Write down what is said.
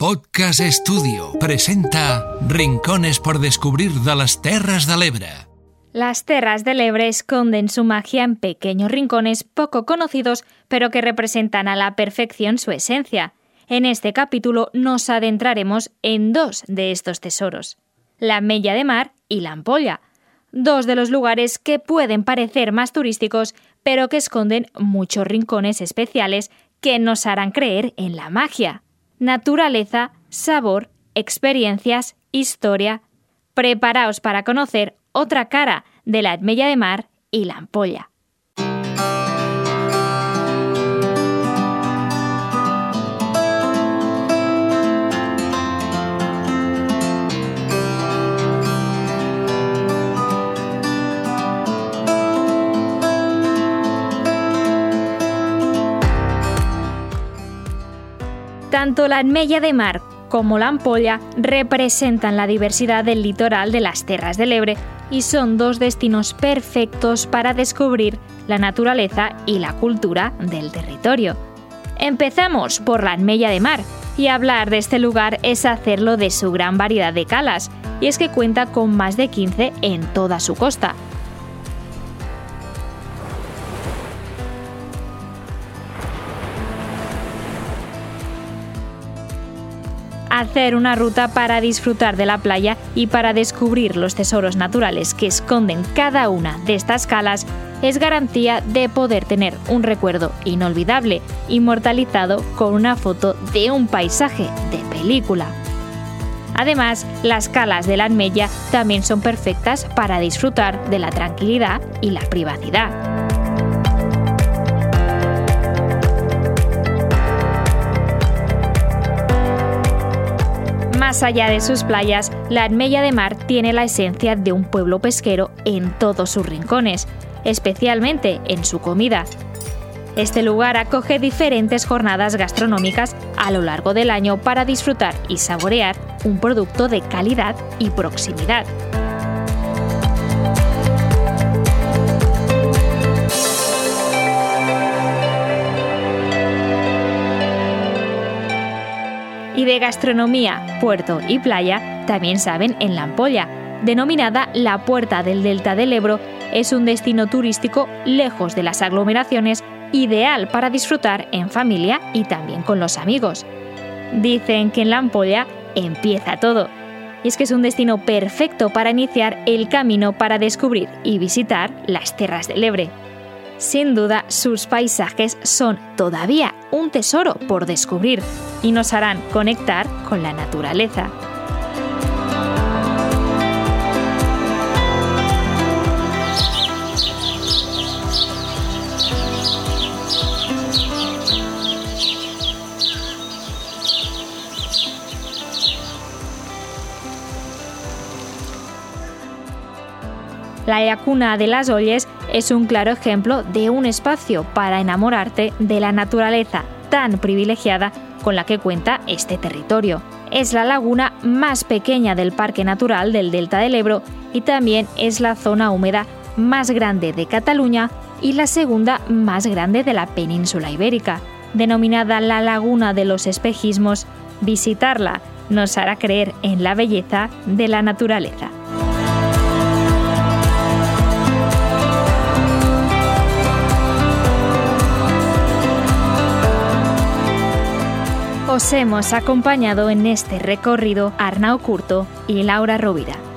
Podcast Estudio presenta Rincones por descubrir de las Terras de l'Ebre. Las Terras del Ebre esconden su magia en pequeños rincones poco conocidos, pero que representan a la perfección su esencia. En este capítulo nos adentraremos en dos de estos tesoros, la Mella de Mar y la Ampolla, dos de los lugares que pueden parecer más turísticos, pero que esconden muchos rincones especiales que nos harán creer en la magia naturaleza, sabor, experiencias, historia. Preparaos para conocer otra cara de la Edmella de Mar y la ampolla. Tanto la Enmella de Mar como la Ampolla representan la diversidad del litoral de las Terras del Ebre y son dos destinos perfectos para descubrir la naturaleza y la cultura del territorio. Empezamos por la Enmella de Mar, y hablar de este lugar es hacerlo de su gran variedad de calas, y es que cuenta con más de 15 en toda su costa, hacer una ruta para disfrutar de la playa y para descubrir los tesoros naturales que esconden cada una de estas calas es garantía de poder tener un recuerdo inolvidable, inmortalizado con una foto de un paisaje de película. Además, las calas de la Anmella también son perfectas para disfrutar de la tranquilidad y la privacidad. Más allá de sus playas, la Admella de Mar tiene la esencia de un pueblo pesquero en todos sus rincones, especialmente en su comida. Este lugar acoge diferentes jornadas gastronómicas a lo largo del año para disfrutar y saborear un producto de calidad y proximidad. Y de gastronomía, puerto y playa también saben en La Ampolla. Denominada la Puerta del Delta del Ebro, es un destino turístico lejos de las aglomeraciones, ideal para disfrutar en familia y también con los amigos. Dicen que en La Ampolla empieza todo. Y es que es un destino perfecto para iniciar el camino para descubrir y visitar las tierras del Ebre. Sin duda, sus paisajes son todavía un tesoro por descubrir y nos harán conectar con la naturaleza. La Lacuna de las Olles es un claro ejemplo de un espacio para enamorarte de la naturaleza tan privilegiada con la que cuenta este territorio. Es la laguna más pequeña del Parque Natural del Delta del Ebro y también es la zona húmeda más grande de Cataluña y la segunda más grande de la península ibérica. Denominada la Laguna de los Espejismos, visitarla nos hará creer en la belleza de la naturaleza. Os hemos acompañado en este recorrido Arnau Curto y Laura Rovira.